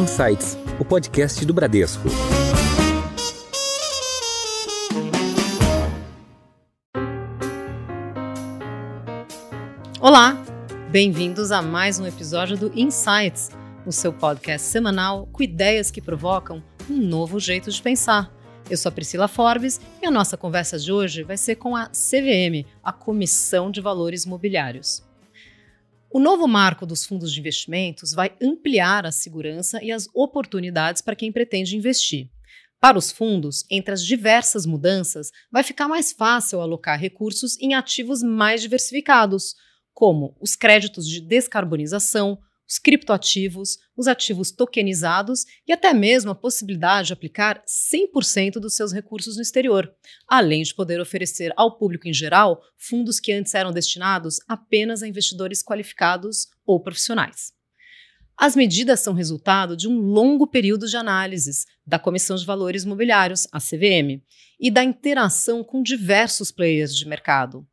Insights, o podcast do Bradesco. Olá, bem-vindos a mais um episódio do Insights, o seu podcast semanal com ideias que provocam um novo jeito de pensar. Eu sou a Priscila Forbes e a nossa conversa de hoje vai ser com a CVM, a Comissão de Valores Mobiliários. O novo marco dos fundos de investimentos vai ampliar a segurança e as oportunidades para quem pretende investir. Para os fundos, entre as diversas mudanças, vai ficar mais fácil alocar recursos em ativos mais diversificados, como os créditos de descarbonização, os criptoativos, os ativos tokenizados e até mesmo a possibilidade de aplicar 100% dos seus recursos no exterior, além de poder oferecer ao público em geral fundos que antes eram destinados apenas a investidores qualificados ou profissionais. As medidas são resultado de um longo período de análises da Comissão de Valores Mobiliários, a CVM, e da interação com diversos players de mercado.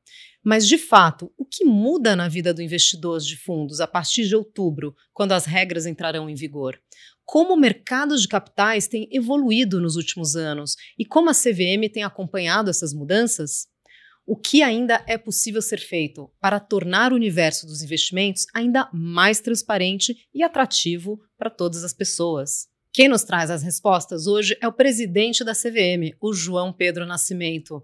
Mas, de fato, o que muda na vida do investidor de fundos a partir de outubro, quando as regras entrarão em vigor? Como o mercado de capitais tem evoluído nos últimos anos e como a CVM tem acompanhado essas mudanças? O que ainda é possível ser feito para tornar o universo dos investimentos ainda mais transparente e atrativo para todas as pessoas? Quem nos traz as respostas hoje é o presidente da CVM, o João Pedro Nascimento.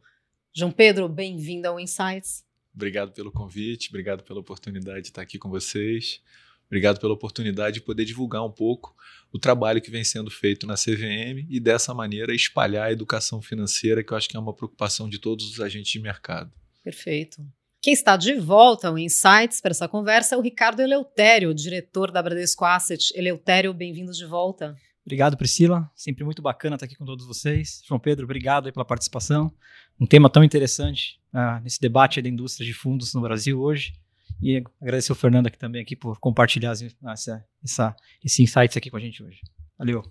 João Pedro, bem-vindo ao Insights. Obrigado pelo convite, obrigado pela oportunidade de estar aqui com vocês. Obrigado pela oportunidade de poder divulgar um pouco o trabalho que vem sendo feito na CVM e dessa maneira espalhar a educação financeira, que eu acho que é uma preocupação de todos os agentes de mercado. Perfeito. Quem está de volta ao Insights para essa conversa é o Ricardo Eleutério, diretor da Bradesco Asset. Eleutério, bem-vindo de volta. Obrigado, Priscila. Sempre muito bacana estar aqui com todos vocês. João Pedro, obrigado pela participação. Um tema tão interessante uh, nesse debate da indústria de fundos no Brasil hoje. E agradecer o Fernando aqui também aqui por compartilhar essa, essa, esse insights aqui com a gente hoje. Valeu.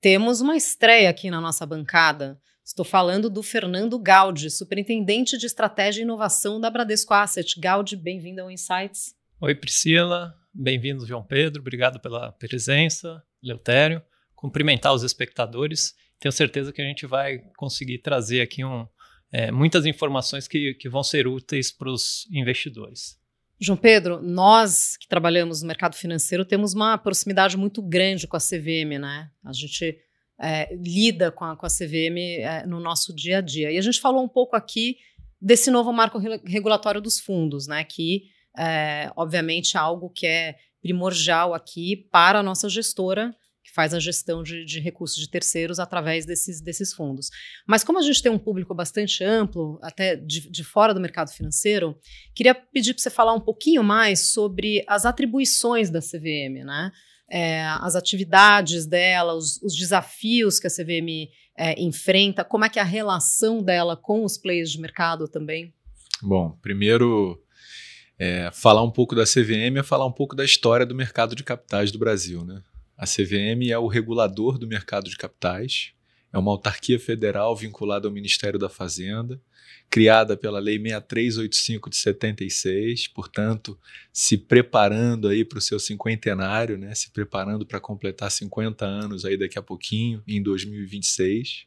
Temos uma estreia aqui na nossa bancada. Estou falando do Fernando Gaudi, superintendente de estratégia e inovação da Bradesco Asset. Gaudi, bem-vindo ao Insights. Oi, Priscila. Bem-vindo, João Pedro. Obrigado pela presença, Leutério cumprimentar os espectadores. Tenho certeza que a gente vai conseguir trazer aqui um, é, muitas informações que, que vão ser úteis para os investidores. João Pedro, nós que trabalhamos no mercado financeiro temos uma proximidade muito grande com a CVM, né? A gente é, lida com a, com a CVM é, no nosso dia a dia. E a gente falou um pouco aqui desse novo marco regulatório dos fundos, né? Que, é, obviamente, é algo que é primordial aqui para a nossa gestora que faz a gestão de, de, recursos de terceiros através desses, desses fundos. Mas como a gente tem um público bastante amplo, até de, de fora do mercado financeiro, queria pedir para você falar um pouquinho mais sobre as atribuições da CVM, né? É, as atividades dela, os, os, desafios que a CVM é, enfrenta, como é que é a relação dela com os players de mercado também? Bom, primeiro é, falar um pouco da CVM é falar um pouco da história do mercado de capitais do Brasil, né? A CVM é o regulador do mercado de capitais, é uma autarquia federal vinculada ao Ministério da Fazenda, criada pela Lei 6385 de 76, portanto, se preparando aí para o seu cinquentenário, né, se preparando para completar 50 anos aí daqui a pouquinho, em 2026.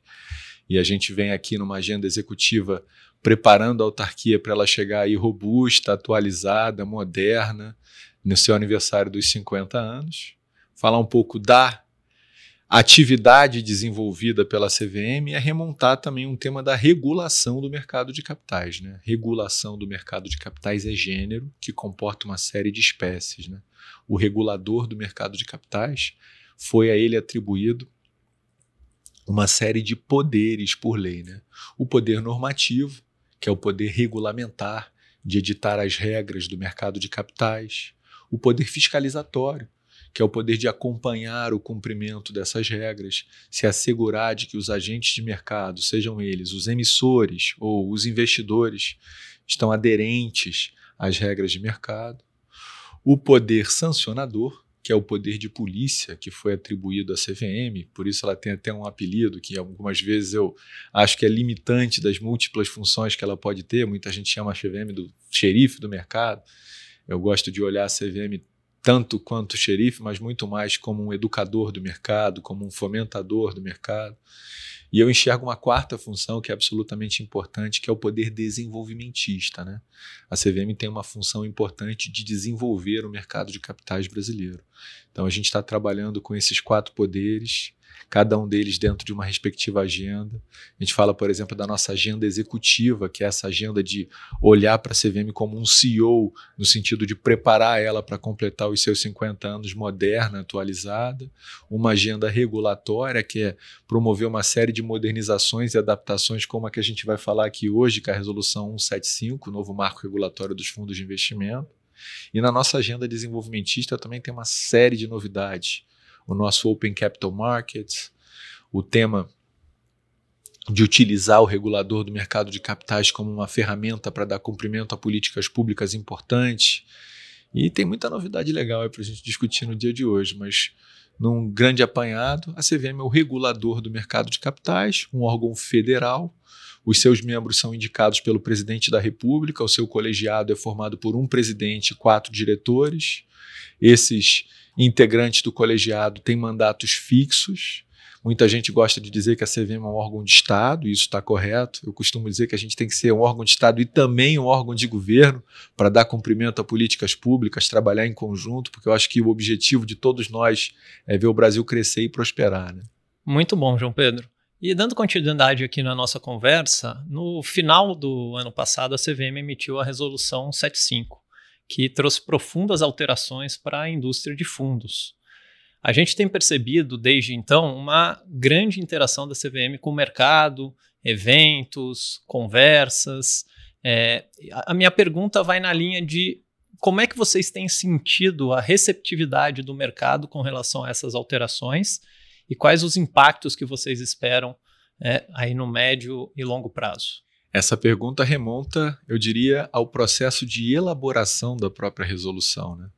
E a gente vem aqui numa agenda executiva preparando a autarquia para ela chegar aí robusta, atualizada, moderna, no seu aniversário dos 50 anos falar um pouco da atividade desenvolvida pela CVM é remontar também um tema da regulação do mercado de capitais. Né? Regulação do mercado de capitais é gênero que comporta uma série de espécies. Né? O regulador do mercado de capitais foi a ele atribuído uma série de poderes por lei. Né? O poder normativo, que é o poder regulamentar, de editar as regras do mercado de capitais, o poder fiscalizatório, que é o poder de acompanhar o cumprimento dessas regras, se assegurar de que os agentes de mercado, sejam eles os emissores ou os investidores, estão aderentes às regras de mercado. O poder sancionador, que é o poder de polícia que foi atribuído à CVM, por isso ela tem até um apelido que algumas vezes eu acho que é limitante das múltiplas funções que ela pode ter. Muita gente chama a CVM do xerife do mercado. Eu gosto de olhar a CVM tanto quanto xerife, mas muito mais como um educador do mercado, como um fomentador do mercado. E eu enxergo uma quarta função que é absolutamente importante, que é o poder desenvolvimentista. Né? A CVM tem uma função importante de desenvolver o mercado de capitais brasileiro. Então a gente está trabalhando com esses quatro poderes cada um deles dentro de uma respectiva agenda. A gente fala, por exemplo, da nossa agenda executiva, que é essa agenda de olhar para a CVM como um CEO, no sentido de preparar ela para completar os seus 50 anos moderna, atualizada. Uma agenda regulatória, que é promover uma série de modernizações e adaptações, como a que a gente vai falar aqui hoje, que é a Resolução 175, o novo marco regulatório dos fundos de investimento. E na nossa agenda desenvolvimentista também tem uma série de novidades o nosso Open Capital Markets, o tema de utilizar o regulador do mercado de capitais como uma ferramenta para dar cumprimento a políticas públicas importantes. E tem muita novidade legal para a gente discutir no dia de hoje, mas num grande apanhado, a CVM é o regulador do mercado de capitais, um órgão federal. Os seus membros são indicados pelo presidente da República, o seu colegiado é formado por um presidente e quatro diretores. Esses integrantes do colegiado têm mandatos fixos. Muita gente gosta de dizer que a CVM é um órgão de Estado, e isso está correto. Eu costumo dizer que a gente tem que ser um órgão de Estado e também um órgão de governo para dar cumprimento a políticas públicas, trabalhar em conjunto, porque eu acho que o objetivo de todos nós é ver o Brasil crescer e prosperar. Né? Muito bom, João Pedro. E dando continuidade aqui na nossa conversa, no final do ano passado a CVM emitiu a resolução 75, que trouxe profundas alterações para a indústria de fundos. A gente tem percebido desde então uma grande interação da CVM com o mercado, eventos, conversas. É, a minha pergunta vai na linha de como é que vocês têm sentido a receptividade do mercado com relação a essas alterações e quais os impactos que vocês esperam é, aí no médio e longo prazo? Essa pergunta remonta, eu diria, ao processo de elaboração da própria resolução. Né?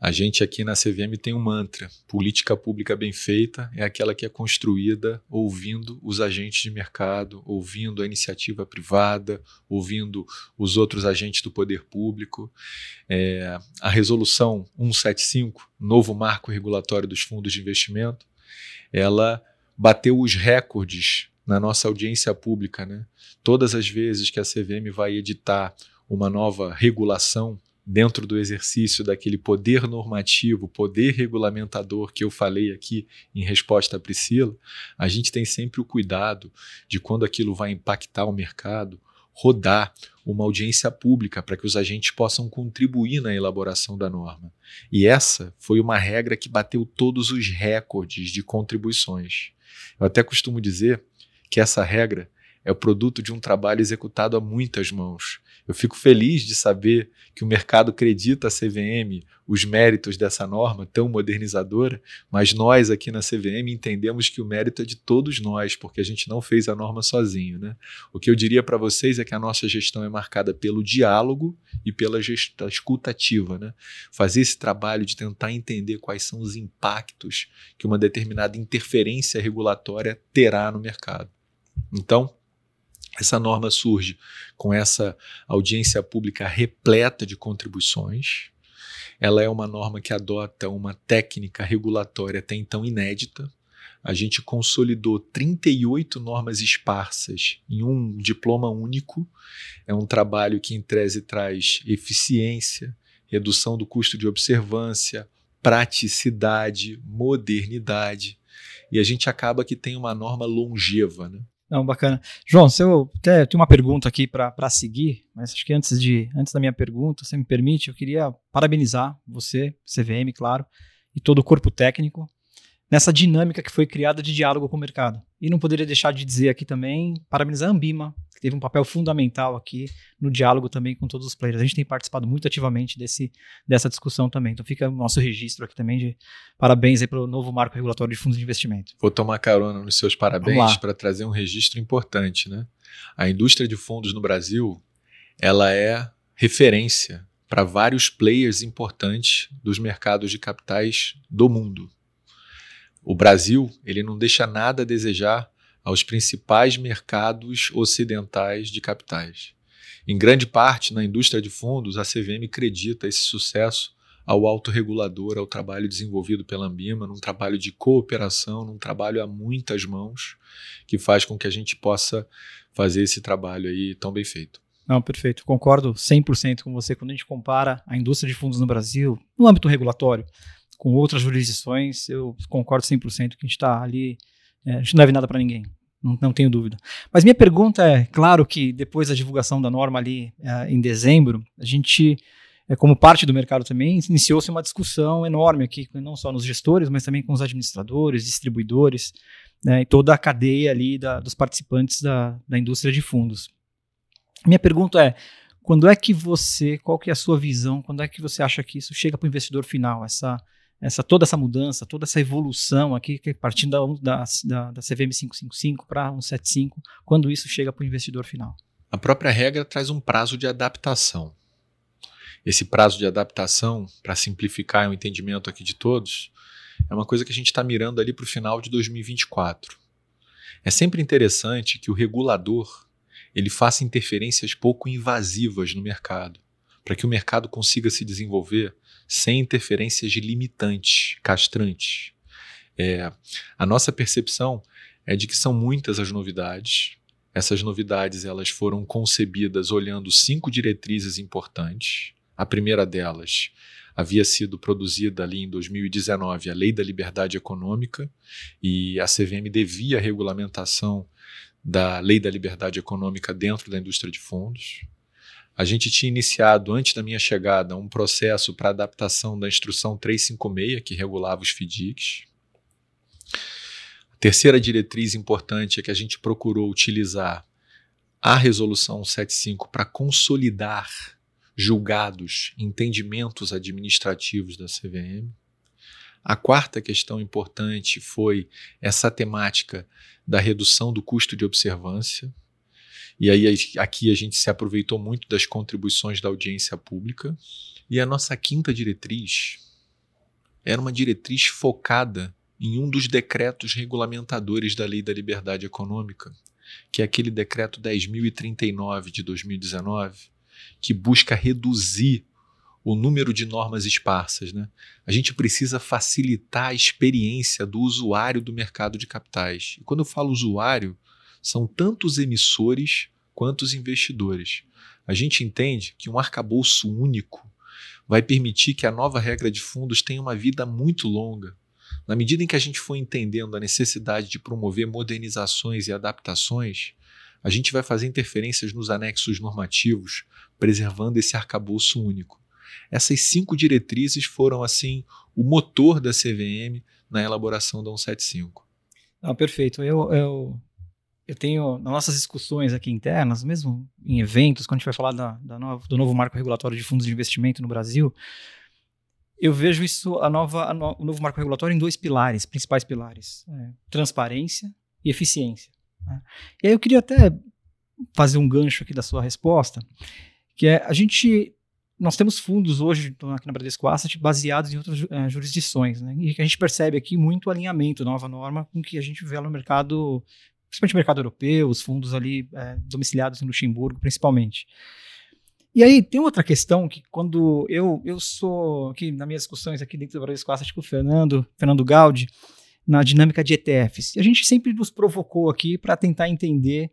A gente aqui na CVM tem um mantra: política pública bem feita é aquela que é construída ouvindo os agentes de mercado, ouvindo a iniciativa privada, ouvindo os outros agentes do poder público. É, a resolução 175, novo marco regulatório dos fundos de investimento, ela bateu os recordes na nossa audiência pública. Né? Todas as vezes que a CVM vai editar uma nova regulação dentro do exercício daquele poder normativo, poder regulamentador que eu falei aqui em resposta à Priscila, a gente tem sempre o cuidado de quando aquilo vai impactar o mercado, rodar uma audiência pública para que os agentes possam contribuir na elaboração da norma. E essa foi uma regra que bateu todos os recordes de contribuições. Eu até costumo dizer que essa regra é o produto de um trabalho executado a muitas mãos. Eu fico feliz de saber que o mercado acredita a CVM os méritos dessa norma tão modernizadora, mas nós aqui na CVM entendemos que o mérito é de todos nós, porque a gente não fez a norma sozinho. Né? O que eu diria para vocês é que a nossa gestão é marcada pelo diálogo e pela gestão escutativa. Né? Fazer esse trabalho de tentar entender quais são os impactos que uma determinada interferência regulatória terá no mercado. Então, essa norma surge com essa audiência pública repleta de contribuições. Ela é uma norma que adota uma técnica regulatória até então inédita. A gente consolidou 38 normas esparsas em um diploma único. É um trabalho que, em tese, traz eficiência, redução do custo de observância, praticidade, modernidade. E a gente acaba que tem uma norma longeva. Né? Não, bacana. João, se eu até tenho uma pergunta aqui para seguir, mas acho que antes, de, antes da minha pergunta, se me permite, eu queria parabenizar você, CVM, claro, e todo o corpo técnico nessa dinâmica que foi criada de diálogo com o mercado. E não poderia deixar de dizer aqui também, parabenizar a Ambima, teve um papel fundamental aqui no diálogo também com todos os players. A gente tem participado muito ativamente desse, dessa discussão também. Então fica o nosso registro aqui também de parabéns aí pelo novo marco regulatório de fundos de investimento. Vou tomar carona nos seus parabéns para trazer um registro importante. Né? A indústria de fundos no Brasil ela é referência para vários players importantes dos mercados de capitais do mundo. O Brasil ele não deixa nada a desejar aos principais mercados ocidentais de capitais. Em grande parte, na indústria de fundos, a CVM acredita esse sucesso ao autorregulador, ao trabalho desenvolvido pela Ambima, num trabalho de cooperação, num trabalho a muitas mãos, que faz com que a gente possa fazer esse trabalho aí tão bem feito. Não, perfeito. Concordo 100% com você. Quando a gente compara a indústria de fundos no Brasil, no âmbito regulatório, com outras jurisdições, eu concordo 100% que a gente está ali, é, a gente não deve nada para ninguém. Não, não, tenho dúvida. Mas minha pergunta é, claro que depois da divulgação da norma ali é, em dezembro, a gente, é, como parte do mercado também, iniciou-se uma discussão enorme aqui, não só nos gestores, mas também com os administradores, distribuidores, né, e toda a cadeia ali da, dos participantes da, da indústria de fundos. Minha pergunta é, quando é que você, qual que é a sua visão, quando é que você acha que isso chega para o investidor final, essa, essa, toda essa mudança, toda essa evolução aqui, partindo da, da, da CVM 555 para 175, quando isso chega para o investidor final? A própria regra traz um prazo de adaptação. Esse prazo de adaptação, para simplificar o entendimento aqui de todos, é uma coisa que a gente está mirando ali para o final de 2024. É sempre interessante que o regulador ele faça interferências pouco invasivas no mercado, para que o mercado consiga se desenvolver sem interferências limitantes, castrantes. É, a nossa percepção é de que são muitas as novidades. Essas novidades elas foram concebidas olhando cinco diretrizes importantes. A primeira delas havia sido produzida ali em 2019 a Lei da Liberdade Econômica e a CVM devia a regulamentação da Lei da Liberdade Econômica dentro da indústria de fundos. A gente tinha iniciado, antes da minha chegada, um processo para adaptação da Instrução 356, que regulava os FDICs. A terceira diretriz importante é que a gente procurou utilizar a Resolução 75 para consolidar julgados, entendimentos administrativos da CVM. A quarta questão importante foi essa temática da redução do custo de observância. E aí aqui a gente se aproveitou muito das contribuições da audiência pública. E a nossa quinta diretriz era uma diretriz focada em um dos decretos regulamentadores da Lei da Liberdade Econômica, que é aquele decreto 10.039 de 2019, que busca reduzir o número de normas esparsas. Né? A gente precisa facilitar a experiência do usuário do mercado de capitais. E quando eu falo usuário, são tanto os emissores quanto os investidores. A gente entende que um arcabouço único vai permitir que a nova regra de fundos tenha uma vida muito longa. Na medida em que a gente for entendendo a necessidade de promover modernizações e adaptações, a gente vai fazer interferências nos anexos normativos, preservando esse arcabouço único. Essas cinco diretrizes foram, assim, o motor da CVM na elaboração da 175. Não, perfeito. Eu, eu, eu tenho, nas nossas discussões aqui internas, mesmo em eventos, quando a gente vai falar da, da do novo marco regulatório de fundos de investimento no Brasil, eu vejo isso, a nova, a no, o novo marco regulatório, em dois pilares, principais pilares: é, transparência e eficiência. Né? E aí eu queria até fazer um gancho aqui da sua resposta, que é a gente nós temos fundos hoje aqui na Bradesco Asset baseados em outras uh, jurisdições, né? E que a gente percebe aqui muito alinhamento, nova norma, com que a gente vê no mercado, principalmente no mercado europeu, os fundos ali uh, domiciliados em Luxemburgo, principalmente. E aí tem outra questão que quando eu eu sou aqui nas minhas discussões aqui dentro do Bradesco Asset com o Fernando, Fernando Gaudi, na dinâmica de ETFs. E a gente sempre nos provocou aqui para tentar entender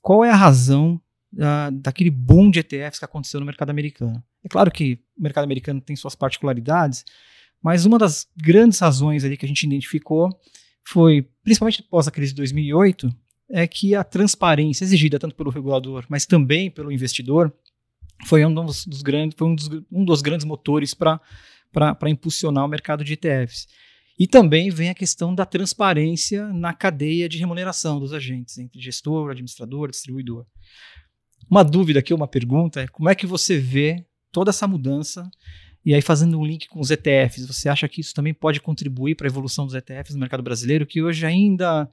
qual é a razão da, daquele boom de ETFs que aconteceu no mercado americano. É claro que o mercado americano tem suas particularidades, mas uma das grandes razões ali que a gente identificou foi, principalmente após a crise de 2008, é que a transparência exigida tanto pelo regulador, mas também pelo investidor, foi um dos, dos grandes, foi um dos, um dos grandes motores para impulsionar o mercado de ETFs. E também vem a questão da transparência na cadeia de remuneração dos agentes, entre gestor, administrador, distribuidor. Uma dúvida aqui, uma pergunta é como é que você vê toda essa mudança e aí fazendo um link com os ETFs, você acha que isso também pode contribuir para a evolução dos ETFs no mercado brasileiro, que hoje ainda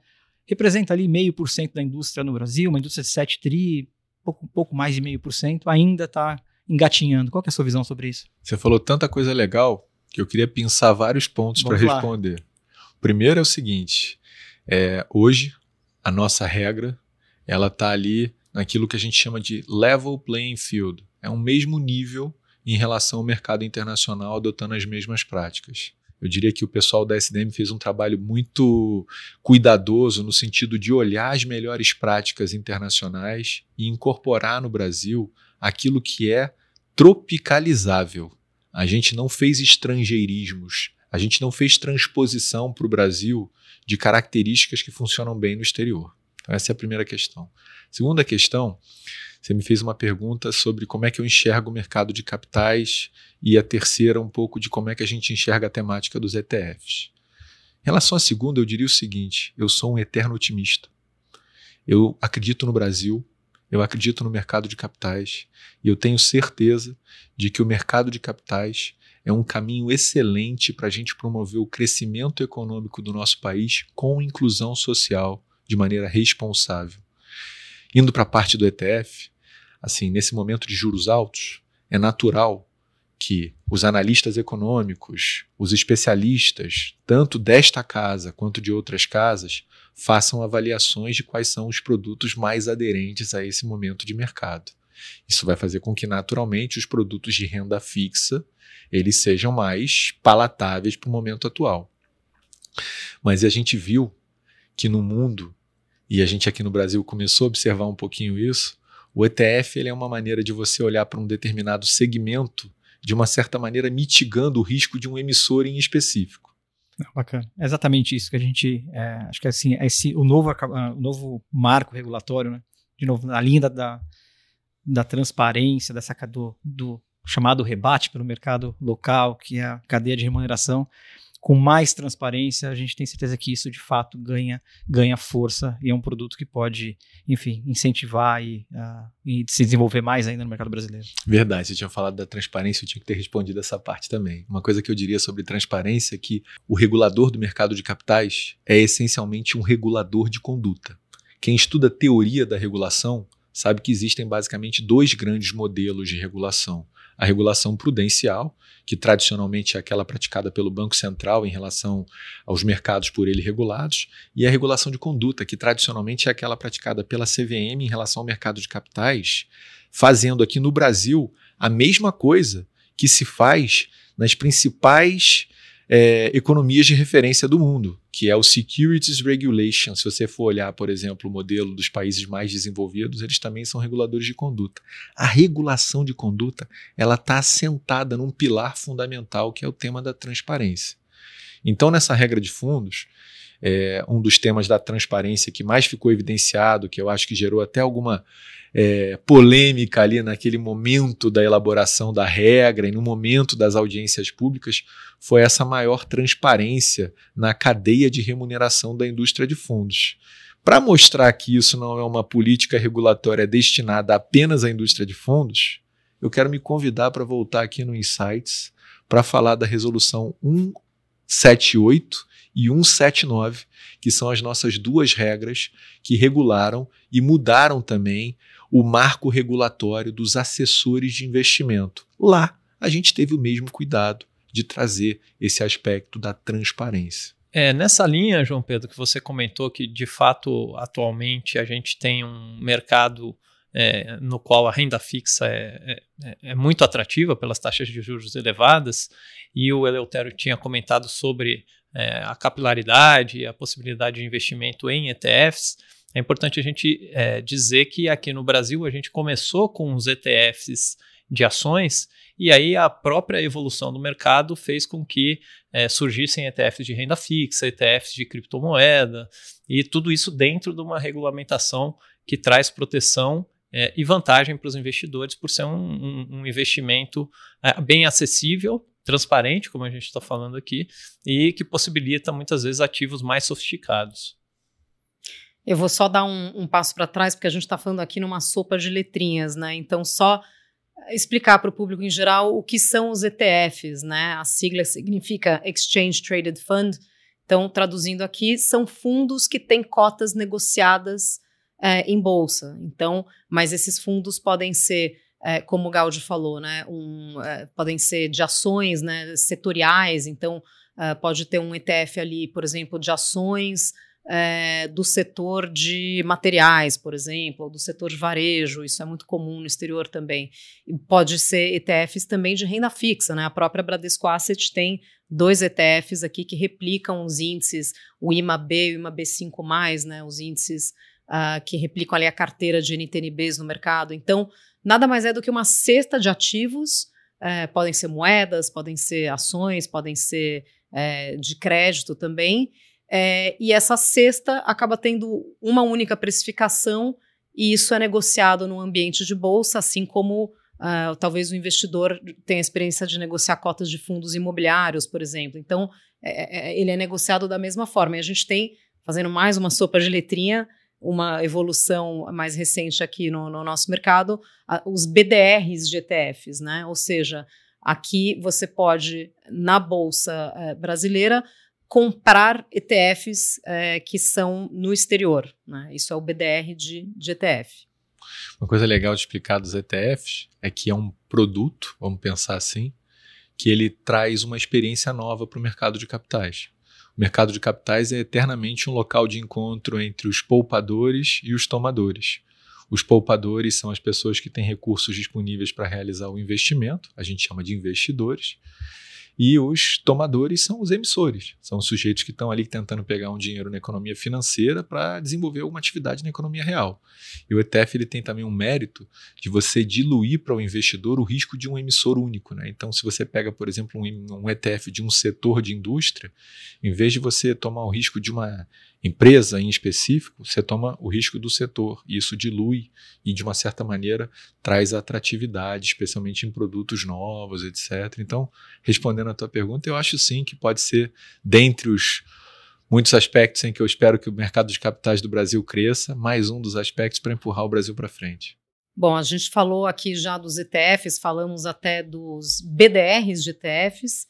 representa ali meio por cento da indústria no Brasil, uma indústria de 7 tri, pouco, pouco mais de meio por cento, ainda está engatinhando. Qual é a sua visão sobre isso? Você falou tanta coisa legal que eu queria pensar vários pontos para responder. O primeiro é o seguinte: é, hoje a nossa regra ela está ali naquilo que a gente chama de level playing field. É um mesmo nível em relação ao mercado internacional adotando as mesmas práticas. Eu diria que o pessoal da SDM fez um trabalho muito cuidadoso no sentido de olhar as melhores práticas internacionais e incorporar no Brasil aquilo que é tropicalizável. A gente não fez estrangeirismos, a gente não fez transposição para o Brasil de características que funcionam bem no exterior. Então, essa é a primeira questão. Segunda questão, você me fez uma pergunta sobre como é que eu enxergo o mercado de capitais e a terceira, um pouco de como é que a gente enxerga a temática dos ETFs. Em relação à segunda, eu diria o seguinte: eu sou um eterno otimista. Eu acredito no Brasil, eu acredito no mercado de capitais e eu tenho certeza de que o mercado de capitais é um caminho excelente para a gente promover o crescimento econômico do nosso país com inclusão social de maneira responsável. Indo para a parte do ETF, assim, nesse momento de juros altos, é natural que os analistas econômicos, os especialistas, tanto desta casa quanto de outras casas, façam avaliações de quais são os produtos mais aderentes a esse momento de mercado. Isso vai fazer com que naturalmente os produtos de renda fixa eles sejam mais palatáveis para o momento atual. Mas a gente viu que no mundo e a gente aqui no Brasil começou a observar um pouquinho isso, o ETF ele é uma maneira de você olhar para um determinado segmento, de uma certa maneira mitigando o risco de um emissor em específico. Bacana. É exatamente isso que a gente. É, acho que assim, esse, o, novo, o novo marco regulatório, né? de novo, na linha da, da, da transparência, dessa, do, do chamado rebate pelo mercado local, que é a cadeia de remuneração, com mais transparência, a gente tem certeza que isso de fato ganha, ganha força e é um produto que pode, enfim, incentivar e, uh, e se desenvolver mais ainda no mercado brasileiro. Verdade, você tinha falado da transparência, eu tinha que ter respondido essa parte também. Uma coisa que eu diria sobre transparência é que o regulador do mercado de capitais é essencialmente um regulador de conduta. Quem estuda teoria da regulação sabe que existem basicamente dois grandes modelos de regulação a regulação prudencial, que tradicionalmente é aquela praticada pelo Banco Central em relação aos mercados por ele regulados, e a regulação de conduta, que tradicionalmente é aquela praticada pela CVM em relação ao mercado de capitais, fazendo aqui no Brasil a mesma coisa que se faz nas principais é, economias de referência do mundo, que é o Securities Regulation. Se você for olhar, por exemplo, o modelo dos países mais desenvolvidos, eles também são reguladores de conduta. A regulação de conduta ela está assentada num pilar fundamental que é o tema da transparência. Então, nessa regra de fundos, é, um dos temas da transparência que mais ficou evidenciado, que eu acho que gerou até alguma é, polêmica ali naquele momento da elaboração da regra e no momento das audiências públicas, foi essa maior transparência na cadeia de remuneração da indústria de fundos. Para mostrar que isso não é uma política regulatória destinada apenas à indústria de fundos, eu quero me convidar para voltar aqui no Insights para falar da resolução 178 e 179, que são as nossas duas regras que regularam e mudaram também o marco regulatório dos assessores de investimento. Lá, a gente teve o mesmo cuidado de trazer esse aspecto da transparência. É, nessa linha, João Pedro, que você comentou que de fato atualmente a gente tem um mercado é, no qual a renda fixa é, é, é, muito atrativa pelas taxas de juros elevadas, e o Eleutério tinha comentado sobre é, a capilaridade e a possibilidade de investimento em ETFs. É importante a gente é, dizer que aqui no Brasil a gente começou com os ETFs de ações e aí a própria evolução do mercado fez com que é, surgissem ETFs de renda fixa, ETFs de criptomoeda e tudo isso dentro de uma regulamentação que traz proteção é, e vantagem para os investidores por ser um, um, um investimento é, bem acessível, transparente, como a gente está falando aqui, e que possibilita muitas vezes ativos mais sofisticados. Eu vou só dar um, um passo para trás, porque a gente está falando aqui numa sopa de letrinhas, né? Então, só explicar para o público em geral o que são os ETFs, né? A sigla significa Exchange Traded Fund. Então, traduzindo aqui, são fundos que têm cotas negociadas é, em bolsa. Então, mas esses fundos podem ser, é, como o Gaudi falou, né? Um, é, podem ser de ações, né? Setoriais. Então, pode ter um ETF ali, por exemplo, de ações é, do setor de materiais, por exemplo, ou do setor de varejo, isso é muito comum no exterior também. E pode ser ETFs também de renda fixa, né? A própria Bradesco Asset tem dois ETFs aqui que replicam os índices, o IMA-B e o IMA-B5+, né? Os índices uh, que replicam ali a carteira de NTNBs no mercado. Então, nada mais é do que uma cesta de ativos, é, podem ser moedas, podem ser ações, podem ser é, de crédito também, é, e essa cesta acaba tendo uma única precificação e isso é negociado no ambiente de bolsa, assim como uh, talvez o investidor tenha experiência de negociar cotas de fundos imobiliários, por exemplo. Então, é, é, ele é negociado da mesma forma. E a gente tem, fazendo mais uma sopa de letrinha, uma evolução mais recente aqui no, no nosso mercado, os BDRs de ETFs, né? Ou seja, aqui você pode, na Bolsa eh, brasileira, comprar ETFs é, que são no exterior. Né? Isso é o BDR de, de ETF. Uma coisa legal de explicar dos ETFs é que é um produto, vamos pensar assim, que ele traz uma experiência nova para o mercado de capitais. O mercado de capitais é eternamente um local de encontro entre os poupadores e os tomadores. Os poupadores são as pessoas que têm recursos disponíveis para realizar o investimento, a gente chama de investidores, e os tomadores são os emissores, são os sujeitos que estão ali tentando pegar um dinheiro na economia financeira para desenvolver alguma atividade na economia real. E o ETF ele tem também um mérito de você diluir para o investidor o risco de um emissor único. Né? Então, se você pega, por exemplo, um, um ETF de um setor de indústria, em vez de você tomar o risco de uma empresa em específico, você toma o risco do setor. E isso dilui e, de uma certa maneira, traz atratividade, especialmente em produtos novos, etc. Então, respondendo à tua pergunta, eu acho sim que pode ser, dentre os muitos aspectos em que eu espero que o mercado de capitais do Brasil cresça, mais um dos aspectos para empurrar o Brasil para frente. Bom, a gente falou aqui já dos ETFs, falamos até dos BDRs de ETFs,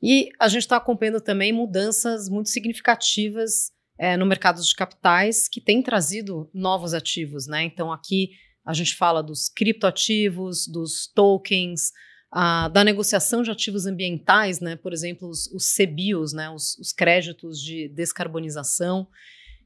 e a gente está acompanhando também mudanças muito significativas é, no mercado de capitais que tem trazido novos ativos, né? Então aqui a gente fala dos criptoativos, dos tokens, a, da negociação de ativos ambientais, né? Por exemplo, os, os CBIOS, né? Os, os créditos de descarbonização.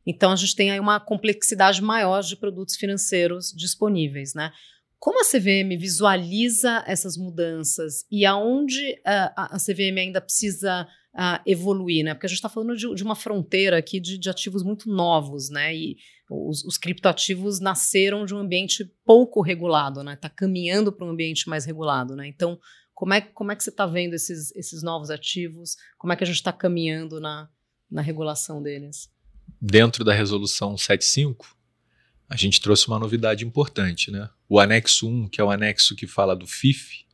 Então a gente tem aí uma complexidade maior de produtos financeiros disponíveis, né? Como a CVM visualiza essas mudanças e aonde uh, a CVM ainda precisa uh, evoluir, né? Porque a gente está falando de, de, uma fronteira aqui de, de, ativos muito novos, né? E os, os, criptoativos nasceram de um ambiente pouco regulado, né? Está caminhando para um ambiente mais regulado, né? Então, como é, como é que você está vendo esses, esses novos ativos? Como é que a gente está caminhando na, na regulação deles? Dentro da resolução 75, a gente trouxe uma novidade importante, né? O anexo 1, que é o anexo que fala do FIF,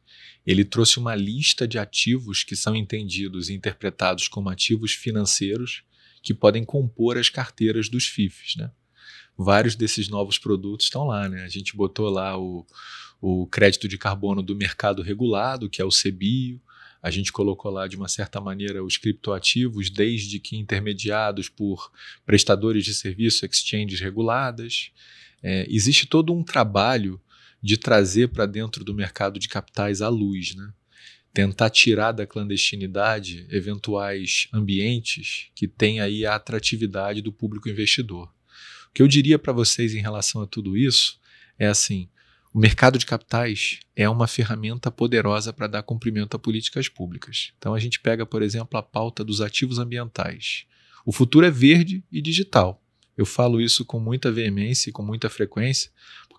ele trouxe uma lista de ativos que são entendidos e interpretados como ativos financeiros que podem compor as carteiras dos FIFs. Né? Vários desses novos produtos estão lá. Né? A gente botou lá o, o crédito de carbono do mercado regulado, que é o CBIO. A gente colocou lá, de uma certa maneira, os criptoativos, desde que intermediados por prestadores de serviço, exchanges reguladas. É, existe todo um trabalho de trazer para dentro do mercado de capitais a luz, né? tentar tirar da clandestinidade eventuais ambientes que têm aí a atratividade do público investidor. O que eu diria para vocês em relação a tudo isso é assim: o mercado de capitais é uma ferramenta poderosa para dar cumprimento a políticas públicas. Então a gente pega, por exemplo, a pauta dos ativos ambientais. O futuro é verde e digital. Eu falo isso com muita veemência e com muita frequência,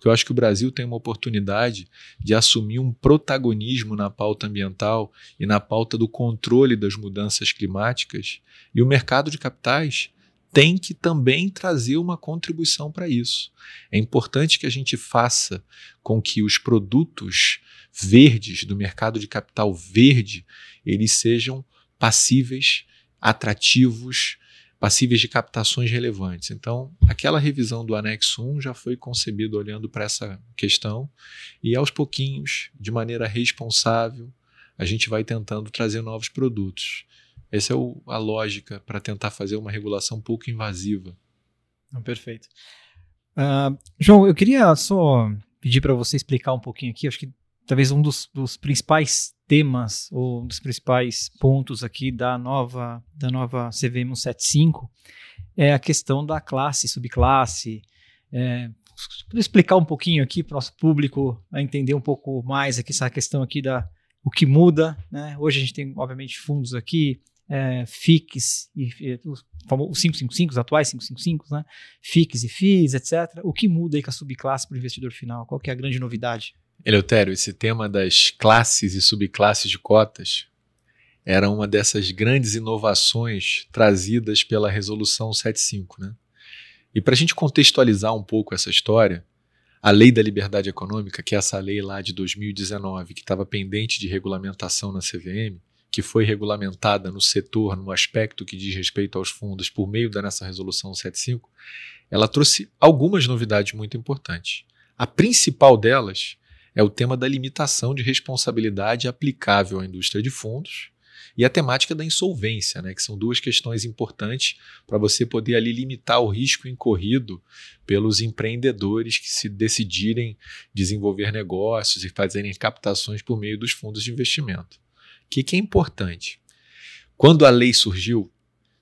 eu acho que o Brasil tem uma oportunidade de assumir um protagonismo na pauta ambiental e na pauta do controle das mudanças climáticas, e o mercado de capitais tem que também trazer uma contribuição para isso. É importante que a gente faça com que os produtos verdes do mercado de capital verde eles sejam passíveis, atrativos, passíveis de captações relevantes. Então, aquela revisão do anexo 1 já foi concebida olhando para essa questão e aos pouquinhos, de maneira responsável, a gente vai tentando trazer novos produtos. Essa é o, a lógica para tentar fazer uma regulação pouco invasiva. Perfeito. Uh, João, eu queria só pedir para você explicar um pouquinho aqui, acho que talvez um dos, dos, principais temas ou um dos principais pontos aqui da nova da nova CVM 175 é a questão da classe, subclasse. É, explicar um pouquinho aqui para o nosso público a entender um pouco mais aqui essa questão aqui da o que muda, né? Hoje a gente tem obviamente fundos aqui, é, FICs e os, os 555, os atuais 555, né? FICs e FIIs, etc. O que muda aí com a subclasse para o investidor final? Qual que é a grande novidade? Eleutério, esse tema das classes e subclasses de cotas era uma dessas grandes inovações trazidas pela Resolução 75. Né? E para a gente contextualizar um pouco essa história, a Lei da Liberdade Econômica, que é essa lei lá de 2019, que estava pendente de regulamentação na CVM, que foi regulamentada no setor, no aspecto que diz respeito aos fundos, por meio da nossa Resolução 75, ela trouxe algumas novidades muito importantes. A principal delas é o tema da limitação de responsabilidade aplicável à indústria de fundos e a temática da insolvência, né, que são duas questões importantes para você poder ali limitar o risco incorrido pelos empreendedores que se decidirem desenvolver negócios e fazerem captações por meio dos fundos de investimento. O que, que é importante? Quando a lei surgiu,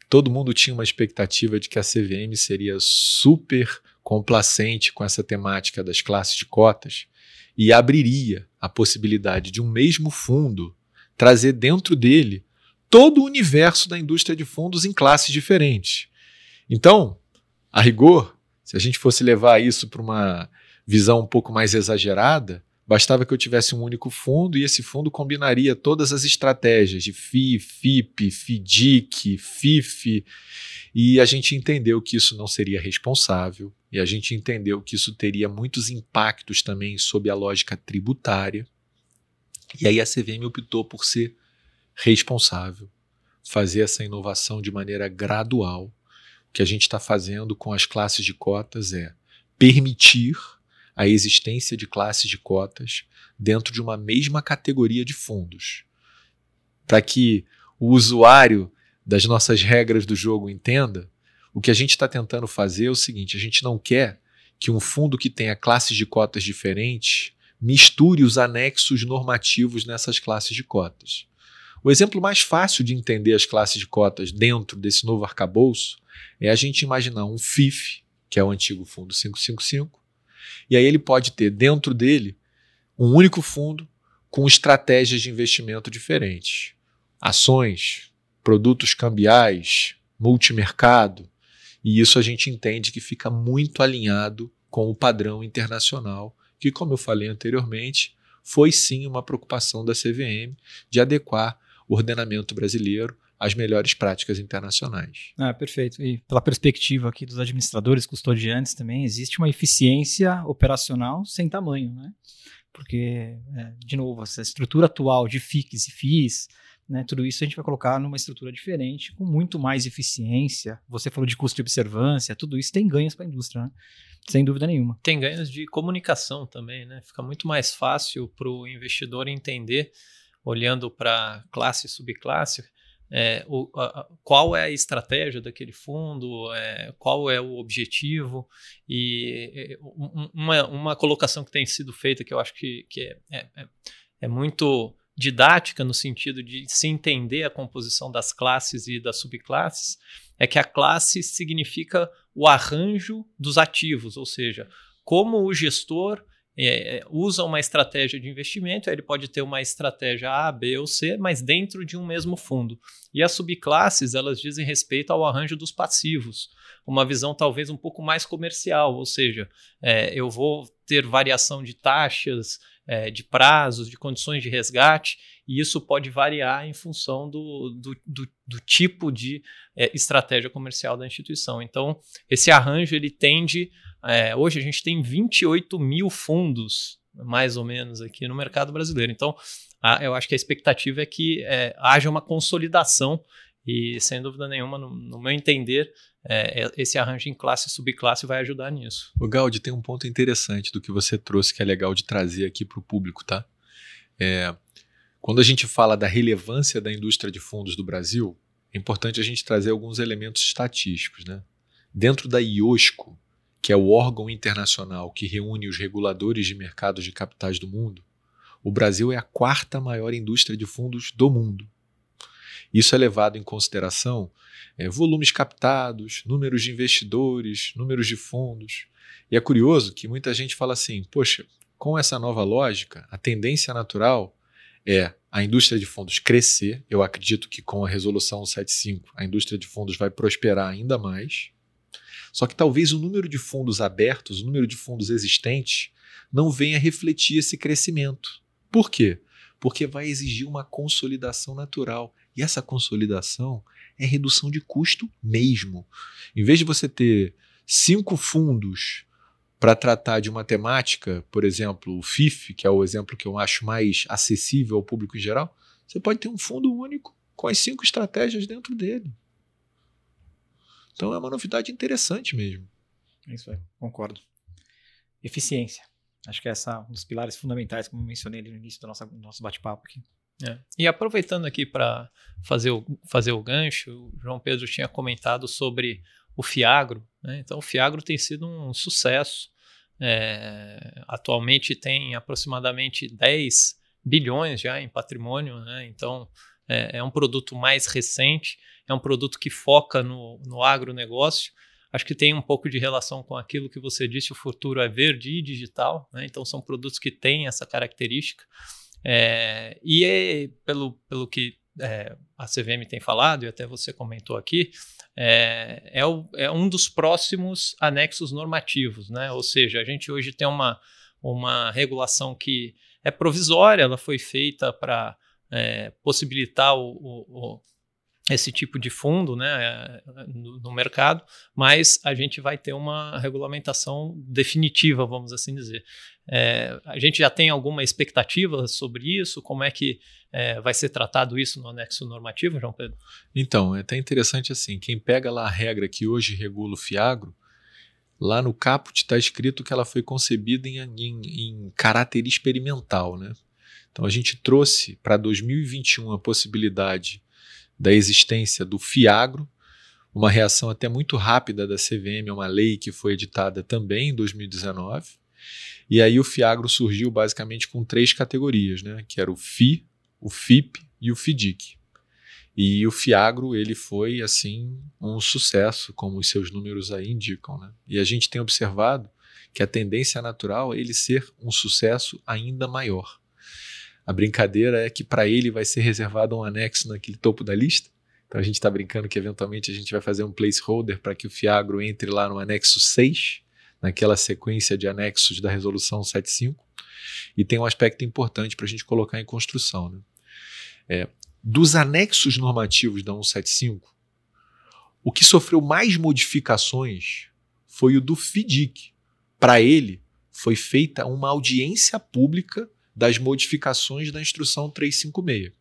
todo mundo tinha uma expectativa de que a CVM seria super complacente com essa temática das classes de cotas e abriria a possibilidade de um mesmo fundo trazer dentro dele todo o universo da indústria de fundos em classes diferentes. Então, a rigor, se a gente fosse levar isso para uma visão um pouco mais exagerada, bastava que eu tivesse um único fundo e esse fundo combinaria todas as estratégias de FI, FIP, FIDIC, FIF, e a gente entendeu que isso não seria responsável, e a gente entendeu que isso teria muitos impactos também sob a lógica tributária. E aí a CVM optou por ser responsável, fazer essa inovação de maneira gradual. O que a gente está fazendo com as classes de cotas é permitir a existência de classes de cotas dentro de uma mesma categoria de fundos. Para que o usuário das nossas regras do jogo entenda, o que a gente está tentando fazer é o seguinte: a gente não quer que um fundo que tenha classes de cotas diferentes misture os anexos normativos nessas classes de cotas. O exemplo mais fácil de entender as classes de cotas dentro desse novo arcabouço é a gente imaginar um FIF, que é o antigo fundo 555, e aí ele pode ter dentro dele um único fundo com estratégias de investimento diferentes. Ações, produtos cambiais, multimercado, e isso a gente entende que fica muito alinhado com o padrão internacional, que, como eu falei anteriormente, foi sim uma preocupação da CVM de adequar o ordenamento brasileiro às melhores práticas internacionais. Ah, perfeito. E pela perspectiva aqui dos administradores custodiantes também, existe uma eficiência operacional sem tamanho, né? Porque, é, de novo, essa estrutura atual de FICs e FIIs, né, tudo isso a gente vai colocar numa estrutura diferente, com muito mais eficiência. Você falou de custo de observância, tudo isso tem ganhos para a indústria, né? sem dúvida nenhuma. Tem ganhos de comunicação também, né? Fica muito mais fácil para o investidor entender, olhando para classe e subclasse, é, o, a, qual é a estratégia daquele fundo, é, qual é o objetivo. E uma, uma colocação que tem sido feita que eu acho que, que é, é, é, é muito didática no sentido de se entender a composição das classes e das subclasses, é que a classe significa o arranjo dos ativos, ou seja, como o gestor é, é usa uma estratégia de investimento, ele pode ter uma estratégia A, B ou C, mas dentro de um mesmo fundo. E as subclasses, elas dizem respeito ao arranjo dos passivos, uma visão talvez um pouco mais comercial, ou seja, é, eu vou ter variação de taxas, é, de prazos, de condições de resgate, e isso pode variar em função do, do, do, do tipo de é, estratégia comercial da instituição. Então, esse arranjo ele tende. É, hoje a gente tem 28 mil fundos, mais ou menos, aqui no mercado brasileiro. Então, a, eu acho que a expectativa é que é, haja uma consolidação e, sem dúvida nenhuma, no, no meu entender, é, é, esse arranjo em classe e subclasse vai ajudar nisso. O Gaudi tem um ponto interessante do que você trouxe que é legal de trazer aqui para o público, tá? É, quando a gente fala da relevância da indústria de fundos do Brasil, é importante a gente trazer alguns elementos estatísticos, né? Dentro da IOSCO, que é o órgão internacional que reúne os reguladores de mercados de capitais do mundo, o Brasil é a quarta maior indústria de fundos do mundo. Isso é levado em consideração é, volumes captados, números de investidores, números de fundos. E é curioso que muita gente fala assim: poxa, com essa nova lógica, a tendência natural é a indústria de fundos crescer. Eu acredito que com a resolução 75 a indústria de fundos vai prosperar ainda mais. Só que talvez o número de fundos abertos, o número de fundos existentes, não venha refletir esse crescimento. Por quê? Porque vai exigir uma consolidação natural. E essa consolidação é redução de custo mesmo. Em vez de você ter cinco fundos para tratar de uma temática, por exemplo, o FIF, que é o exemplo que eu acho mais acessível ao público em geral, você pode ter um fundo único com as cinco estratégias dentro dele. Então é uma novidade interessante mesmo. É isso aí, concordo. Eficiência. Acho que essa é um dos pilares fundamentais, como eu mencionei no início do nosso, nosso bate-papo aqui. É. E aproveitando aqui para fazer o, fazer o gancho, o João Pedro tinha comentado sobre o Fiagro. Né? Então, o Fiagro tem sido um sucesso. É, atualmente tem aproximadamente 10 bilhões já em patrimônio, né? então é, é, um produto mais recente, é um produto que foca no, no agronegócio. Acho que tem um pouco de relação com aquilo que você disse: o futuro é verde e digital, né? então são produtos que têm essa característica. É, e é, pelo, pelo que é, a CVM tem falado, e até você comentou aqui, é, é, o, é, um dos próximos anexos normativos, né? Ou seja, a gente hoje tem uma, uma regulação que é provisória, ela foi feita para é, possibilitar o, o, esse tipo de fundo né, no, no, mercado, mas a gente vai ter uma regulamentação definitiva, vamos assim dizer. É, a gente já tem alguma expectativa sobre isso? Como é que é, vai ser tratado isso no anexo normativo, João Pedro? Então, é até interessante assim, quem pega lá a regra que hoje regula o FIAGRO, lá no caput está escrito que ela foi concebida em, em, em caráter experimental, né? Então a gente trouxe para 2021 a possibilidade da existência do FIAGRO, uma reação até muito rápida da CVM, uma lei que foi editada também em 2019. E aí o FIAGRO surgiu basicamente com três categorias, né? que era o FI, o FIP e o FIDIC. E o Fiagro ele foi assim um sucesso, como os seus números aí indicam, né? E a gente tem observado que a tendência natural é ele ser um sucesso ainda maior. A brincadeira é que para ele vai ser reservado um anexo naquele topo da lista. Então a gente está brincando que eventualmente a gente vai fazer um placeholder para que o Fiagro entre lá no anexo 6, naquela sequência de anexos da resolução 75. E tem um aspecto importante para a gente colocar em construção. Né? É, dos anexos normativos da 175, o que sofreu mais modificações foi o do FIDIC. Para ele, foi feita uma audiência pública das modificações da instrução 356.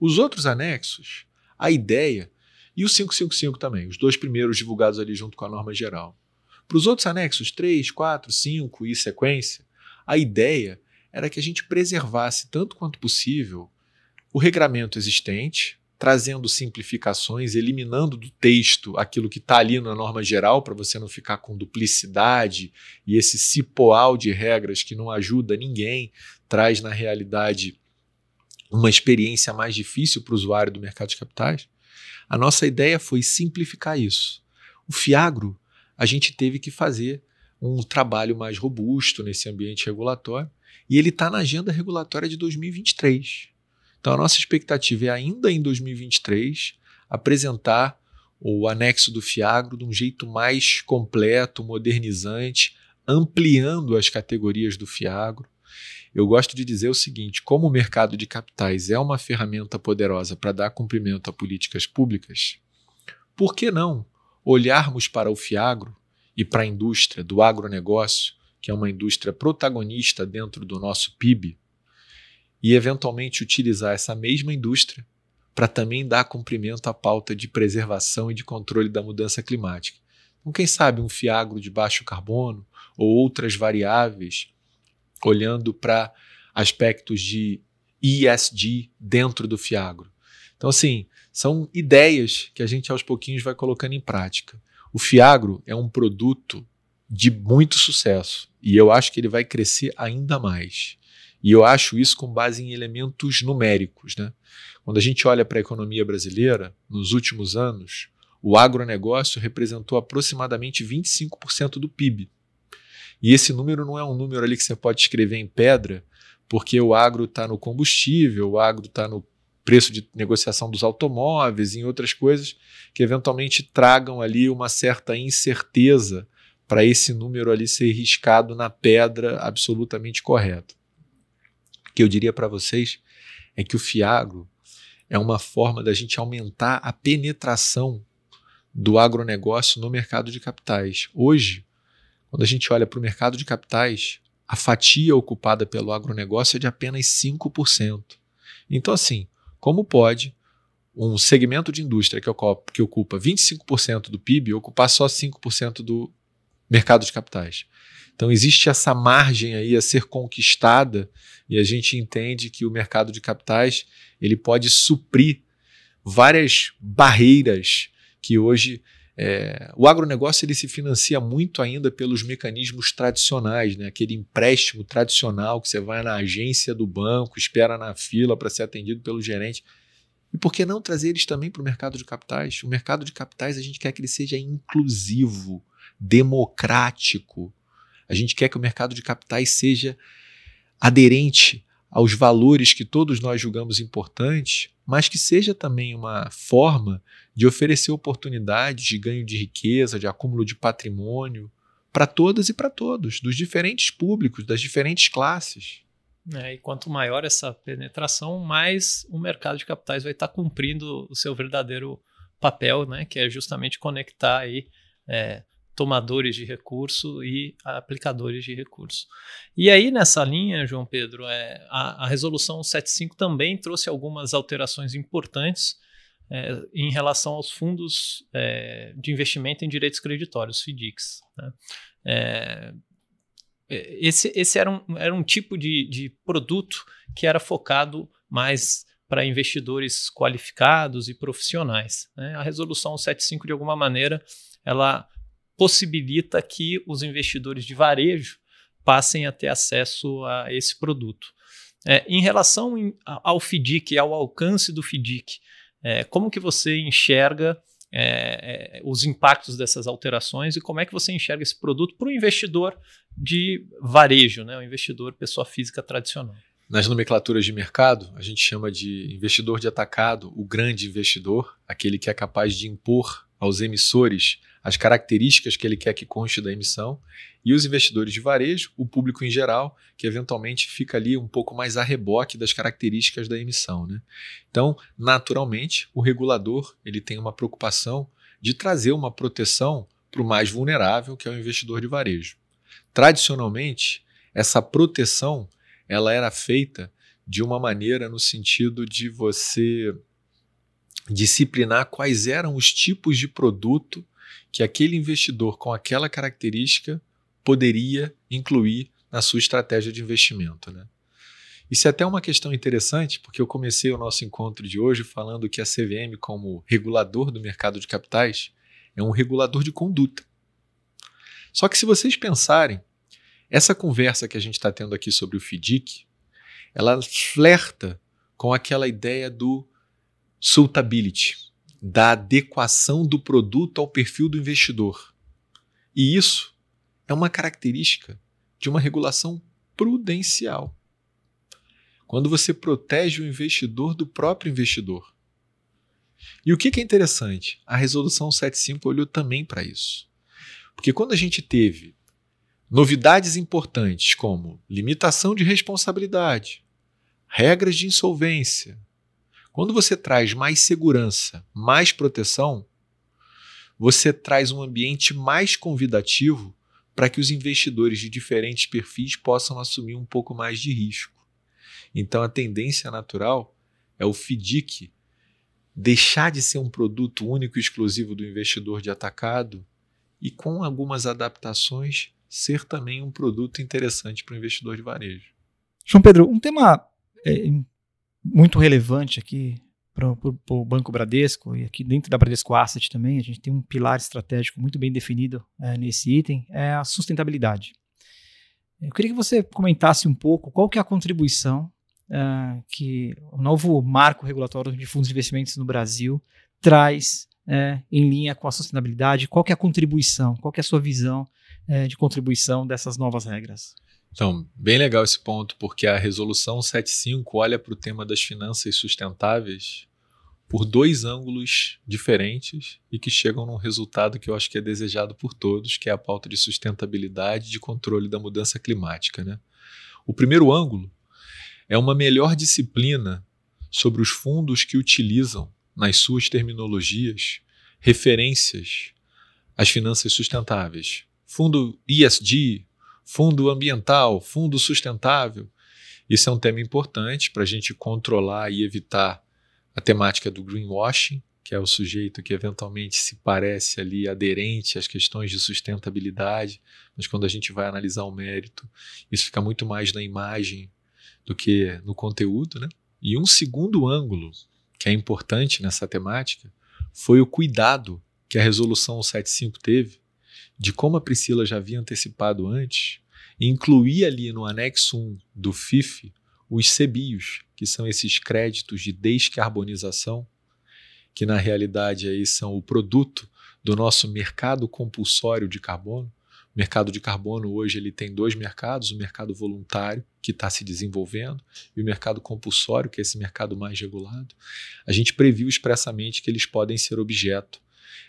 Os outros anexos, a ideia, e o 555 também, os dois primeiros divulgados ali junto com a norma geral. Para os outros anexos 3, 4, 5 e sequência, a ideia era que a gente preservasse tanto quanto possível o regramento existente, trazendo simplificações, eliminando do texto aquilo que está ali na norma geral, para você não ficar com duplicidade e esse cipoal de regras que não ajuda ninguém, traz na realidade uma experiência mais difícil para o usuário do mercado de capitais. A nossa ideia foi simplificar isso. O Fiagro, a gente teve que fazer um trabalho mais robusto nesse ambiente regulatório e ele está na agenda regulatória de 2023. Então, a nossa expectativa é ainda em 2023 apresentar o anexo do Fiagro de um jeito mais completo, modernizante, ampliando as categorias do Fiagro. Eu gosto de dizer o seguinte: como o mercado de capitais é uma ferramenta poderosa para dar cumprimento a políticas públicas, por que não olharmos para o Fiagro e para a indústria do agronegócio, que é uma indústria protagonista dentro do nosso PIB, e eventualmente utilizar essa mesma indústria para também dar cumprimento à pauta de preservação e de controle da mudança climática. Então, quem sabe um fiagro de baixo carbono ou outras variáveis, olhando para aspectos de ESG dentro do fiagro. Então, assim, são ideias que a gente aos pouquinhos vai colocando em prática. O fiagro é um produto de muito sucesso e eu acho que ele vai crescer ainda mais. E eu acho isso com base em elementos numéricos. Né? Quando a gente olha para a economia brasileira, nos últimos anos, o agronegócio representou aproximadamente 25% do PIB. E esse número não é um número ali que você pode escrever em pedra, porque o agro está no combustível, o agro está no preço de negociação dos automóveis, em outras coisas que eventualmente tragam ali uma certa incerteza para esse número ali ser riscado na pedra absolutamente correto. O que eu diria para vocês é que o Fiagro é uma forma da gente aumentar a penetração do agronegócio no mercado de capitais. Hoje, quando a gente olha para o mercado de capitais, a fatia ocupada pelo agronegócio é de apenas 5%. Então, assim, como pode um segmento de indústria que ocupa, que ocupa 25% do PIB ocupar só 5% do mercado de capitais? Então, existe essa margem aí a ser conquistada e a gente entende que o mercado de capitais ele pode suprir várias barreiras que hoje é, o agronegócio ele se financia muito ainda pelos mecanismos tradicionais, né? aquele empréstimo tradicional que você vai na agência do banco, espera na fila para ser atendido pelo gerente. E por que não trazer eles também para o mercado de capitais? O mercado de capitais a gente quer que ele seja inclusivo, democrático. A gente quer que o mercado de capitais seja aderente aos valores que todos nós julgamos importantes, mas que seja também uma forma de oferecer oportunidades de ganho de riqueza, de acúmulo de patrimônio para todas e para todos, dos diferentes públicos, das diferentes classes. É, e quanto maior essa penetração, mais o mercado de capitais vai estar cumprindo o seu verdadeiro papel, né, que é justamente conectar aí, é, tomadores de recurso e aplicadores de recurso. E aí, nessa linha, João Pedro, é, a, a resolução 75 também trouxe algumas alterações importantes é, em relação aos fundos é, de investimento em direitos creditórios, FDICs. Né? É, é, esse, esse era, um, era um tipo de, de produto que era focado mais para investidores qualificados e profissionais. Né? A resolução 75, de alguma maneira, ela possibilita que os investidores de varejo passem a ter acesso a esse produto. É, em relação ao FDIC, ao alcance do FDIC, é, como que você enxerga é, é, os impactos dessas alterações e como é que você enxerga esse produto para o investidor de varejo, né, o investidor pessoa física tradicional? Nas nomenclaturas de mercado, a gente chama de investidor de atacado, o grande investidor, aquele que é capaz de impor aos emissores as características que ele quer que conste da emissão, e os investidores de varejo, o público em geral, que eventualmente fica ali um pouco mais a reboque das características da emissão. Né? Então, naturalmente, o regulador ele tem uma preocupação de trazer uma proteção para o mais vulnerável, que é o investidor de varejo. Tradicionalmente, essa proteção ela era feita de uma maneira no sentido de você disciplinar quais eram os tipos de produto que aquele investidor com aquela característica poderia incluir na sua estratégia de investimento. Né? Isso é até uma questão interessante, porque eu comecei o nosso encontro de hoje falando que a CVM, como regulador do mercado de capitais, é um regulador de conduta. Só que se vocês pensarem, essa conversa que a gente está tendo aqui sobre o FDIC, ela flerta com aquela ideia do suitability, da adequação do produto ao perfil do investidor. E isso é uma característica de uma regulação prudencial. Quando você protege o investidor do próprio investidor. E o que é interessante? A resolução 75 olhou também para isso. Porque quando a gente teve novidades importantes como limitação de responsabilidade, regras de insolvência, quando você traz mais segurança, mais proteção, você traz um ambiente mais convidativo para que os investidores de diferentes perfis possam assumir um pouco mais de risco. Então a tendência natural é o FDIC deixar de ser um produto único e exclusivo do investidor de atacado e, com algumas adaptações, ser também um produto interessante para o investidor de varejo. João Pedro, um tema é, muito relevante aqui para o Banco Bradesco e aqui dentro da Bradesco Asset também, a gente tem um pilar estratégico muito bem definido é, nesse item, é a sustentabilidade. Eu queria que você comentasse um pouco qual que é a contribuição uh, que o novo marco regulatório de fundos de investimentos no Brasil traz uh, em linha com a sustentabilidade, qual que é a contribuição, qual que é a sua visão uh, de contribuição dessas novas regras? Então, bem legal esse ponto, porque a resolução 75 olha para o tema das finanças sustentáveis por dois ângulos diferentes e que chegam num resultado que eu acho que é desejado por todos, que é a pauta de sustentabilidade e de controle da mudança climática. Né? O primeiro ângulo é uma melhor disciplina sobre os fundos que utilizam, nas suas terminologias, referências às finanças sustentáveis. Fundo ESG, fundo ambiental, fundo sustentável. Isso é um tema importante para a gente controlar e evitar a temática do greenwashing, que é o sujeito que eventualmente se parece ali aderente às questões de sustentabilidade, mas quando a gente vai analisar o mérito, isso fica muito mais na imagem do que no conteúdo, né? E um segundo ângulo que é importante nessa temática foi o cuidado que a resolução 75 teve de como a Priscila já havia antecipado antes, incluir ali no anexo 1 do FIF os CBIOS, que são esses créditos de descarbonização, que na realidade aí são o produto do nosso mercado compulsório de carbono. O mercado de carbono hoje ele tem dois mercados, o mercado voluntário, que está se desenvolvendo, e o mercado compulsório, que é esse mercado mais regulado. A gente previu expressamente que eles podem ser objeto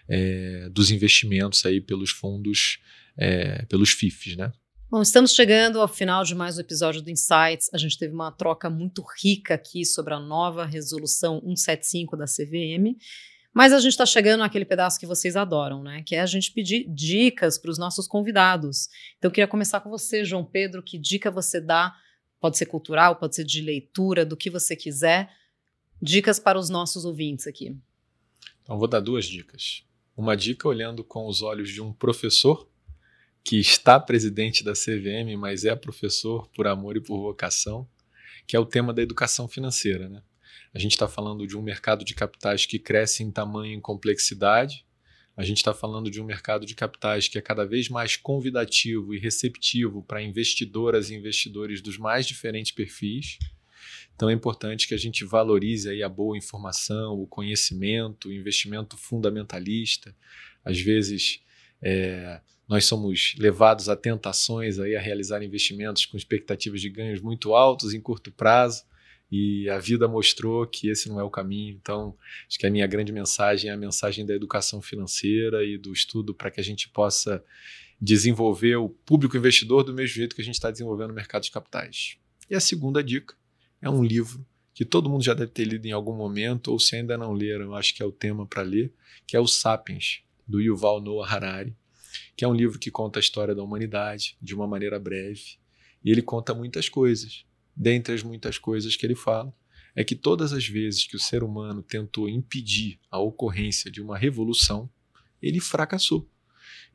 é, dos investimentos aí pelos fundos, é, pelos FIFs, né? Bom, estamos chegando ao final de mais um episódio do Insights. A gente teve uma troca muito rica aqui sobre a nova resolução 175 da CVM. Mas a gente está chegando naquele pedaço que vocês adoram, né? Que é a gente pedir dicas para os nossos convidados. Então, eu queria começar com você, João Pedro. Que dica você dá? Pode ser cultural, pode ser de leitura, do que você quiser. Dicas para os nossos ouvintes aqui. Então, vou dar duas dicas. Uma dica olhando com os olhos de um professor que está presidente da CVM, mas é professor por amor e por vocação, que é o tema da educação financeira. Né? A gente está falando de um mercado de capitais que cresce em tamanho e complexidade. A gente está falando de um mercado de capitais que é cada vez mais convidativo e receptivo para investidoras e investidores dos mais diferentes perfis. Então é importante que a gente valorize aí a boa informação, o conhecimento, o investimento fundamentalista. Às vezes é, nós somos levados a tentações aí a realizar investimentos com expectativas de ganhos muito altos em curto prazo e a vida mostrou que esse não é o caminho. Então, acho que a minha grande mensagem é a mensagem da educação financeira e do estudo para que a gente possa desenvolver o público investidor do mesmo jeito que a gente está desenvolvendo o mercado de capitais. E a segunda dica é um livro que todo mundo já deve ter lido em algum momento, ou se ainda não leram, acho que é o tema para ler, que é o Sapiens, do Yuval Noah Harari que é um livro que conta a história da humanidade de uma maneira breve. E ele conta muitas coisas. Dentre as muitas coisas que ele fala, é que todas as vezes que o ser humano tentou impedir a ocorrência de uma revolução, ele fracassou.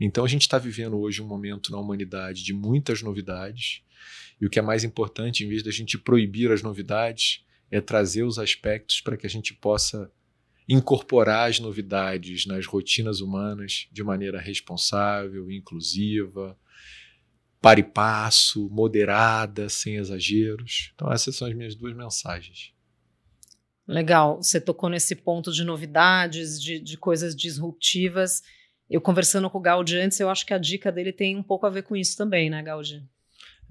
Então a gente está vivendo hoje um momento na humanidade de muitas novidades, e o que é mais importante, em vez da gente proibir as novidades, é trazer os aspectos para que a gente possa incorporar as novidades nas rotinas humanas de maneira responsável, inclusiva, para e passo, moderada, sem exageros. Então, essas são as minhas duas mensagens. Legal, você tocou nesse ponto de novidades, de, de coisas disruptivas. Eu conversando com o Gaudi antes, eu acho que a dica dele tem um pouco a ver com isso também, né, Gaudi?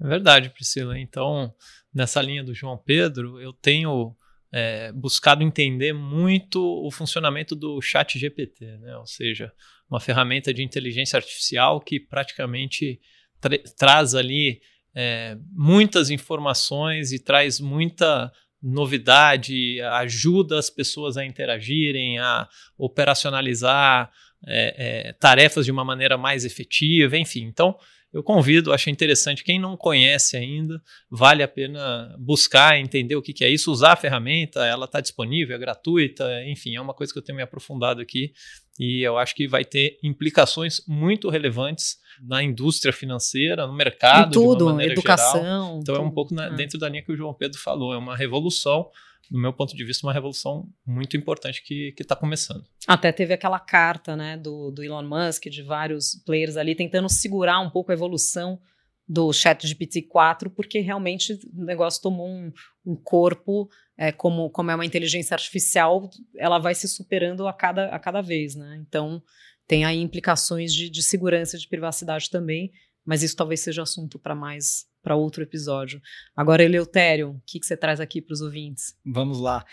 É verdade, Priscila. Então, nessa linha do João Pedro, eu tenho é, buscado entender muito o funcionamento do Chat GPT, né? ou seja, uma ferramenta de inteligência artificial que praticamente tra traz ali é, muitas informações e traz muita novidade, ajuda as pessoas a interagirem, a operacionalizar é, é tarefas de uma maneira mais efetiva, enfim. Então, eu convido, achei interessante. Quem não conhece ainda, vale a pena buscar, entender o que, que é isso, usar a ferramenta, ela está disponível, é gratuita, enfim, é uma coisa que eu tenho me aprofundado aqui e eu acho que vai ter implicações muito relevantes na indústria financeira, no mercado, em tudo, de uma maneira educação. Geral. Então tudo. é um pouco na, é. dentro da linha que o João Pedro falou, é uma revolução do meu ponto de vista, uma revolução muito importante que está começando. Até teve aquela carta né, do, do Elon Musk, de vários players ali, tentando segurar um pouco a evolução do chat GPT 4, porque realmente o negócio tomou um, um corpo, é, como, como é uma inteligência artificial, ela vai se superando a cada, a cada vez, né? Então, tem aí implicações de, de segurança de privacidade também, mas isso talvez seja assunto para mais para outro episódio. Agora, Eleutério, o que, que você traz aqui para os ouvintes? Vamos lá.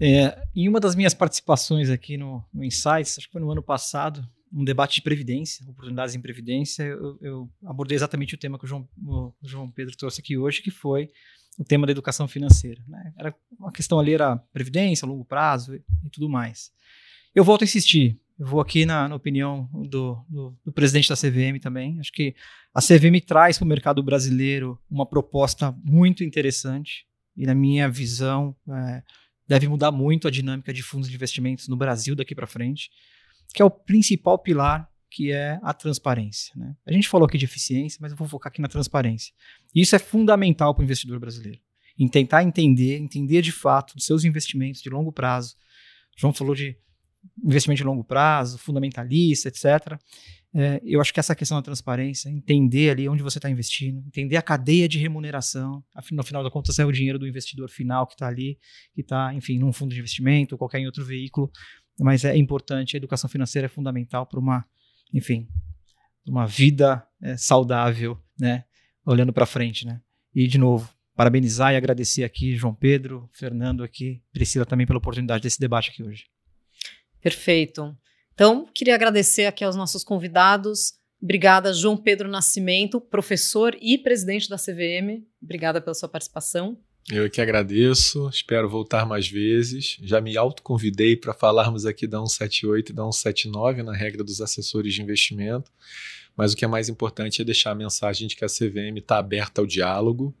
É, em uma das minhas participações aqui no, no Insights, acho que foi no ano passado, um debate de previdência, oportunidades em previdência, eu, eu abordei exatamente o tema que o João, o João, Pedro trouxe aqui hoje, que foi o tema da educação financeira. Né? Era uma questão ali era previdência, longo prazo e, e tudo mais. Eu volto a insistir. Eu vou aqui na, na opinião do, do, do, presidente da CVM também. Acho que a CVM traz para o mercado brasileiro uma proposta muito interessante e, na minha visão, é, deve mudar muito a dinâmica de fundos de investimentos no Brasil daqui para frente que é o principal pilar, que é a transparência. Né? A gente falou aqui de eficiência, mas eu vou focar aqui na transparência. E isso é fundamental para o investidor brasileiro. Em tentar entender, entender de fato os seus investimentos de longo prazo. João falou de investimento de longo prazo, fundamentalista, etc. É, eu acho que essa questão da transparência, entender ali onde você está investindo, entender a cadeia de remuneração, no final da conta é o dinheiro do investidor final que está ali, que está, enfim, num fundo de investimento ou qualquer outro veículo, mas é importante, a educação financeira é fundamental para uma, enfim, uma vida é, saudável, né? Olhando para frente, né? E de novo, parabenizar e agradecer aqui João Pedro, Fernando aqui, Priscila também pela oportunidade desse debate aqui hoje. Perfeito. Então, queria agradecer aqui aos nossos convidados. Obrigada, João Pedro Nascimento, professor e presidente da CVM. Obrigada pela sua participação. Eu que agradeço, espero voltar mais vezes. Já me autoconvidei para falarmos aqui da 178 e da 179 na regra dos assessores de investimento, mas o que é mais importante é deixar a mensagem de que a CVM está aberta ao diálogo,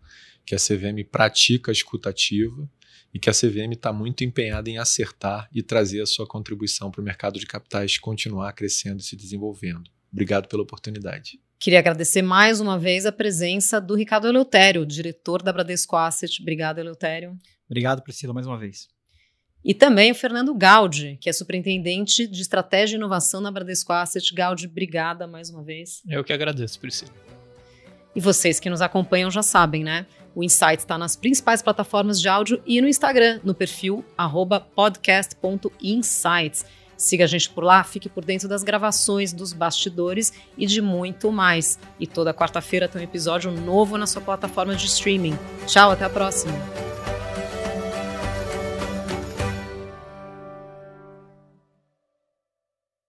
que a CVM pratica a escutativa e que a CVM está muito empenhada em acertar e trazer a sua contribuição para o mercado de capitais continuar crescendo e se desenvolvendo. Obrigado pela oportunidade. Queria agradecer mais uma vez a presença do Ricardo Eleutério, diretor da Bradesco Asset. Obrigado, Eleutério. Obrigado, Priscila, mais uma vez. E também o Fernando Gaudi, que é superintendente de estratégia e inovação na Bradesco Asset. Gaudi, obrigada mais uma vez. Eu que agradeço, Priscila. E vocês que nos acompanham já sabem, né? O Insight está nas principais plataformas de áudio e no Instagram, no perfil podcast.insights. Siga a gente por lá, fique por dentro das gravações, dos bastidores e de muito mais. E toda quarta-feira tem um episódio novo na sua plataforma de streaming. Tchau, até a próxima!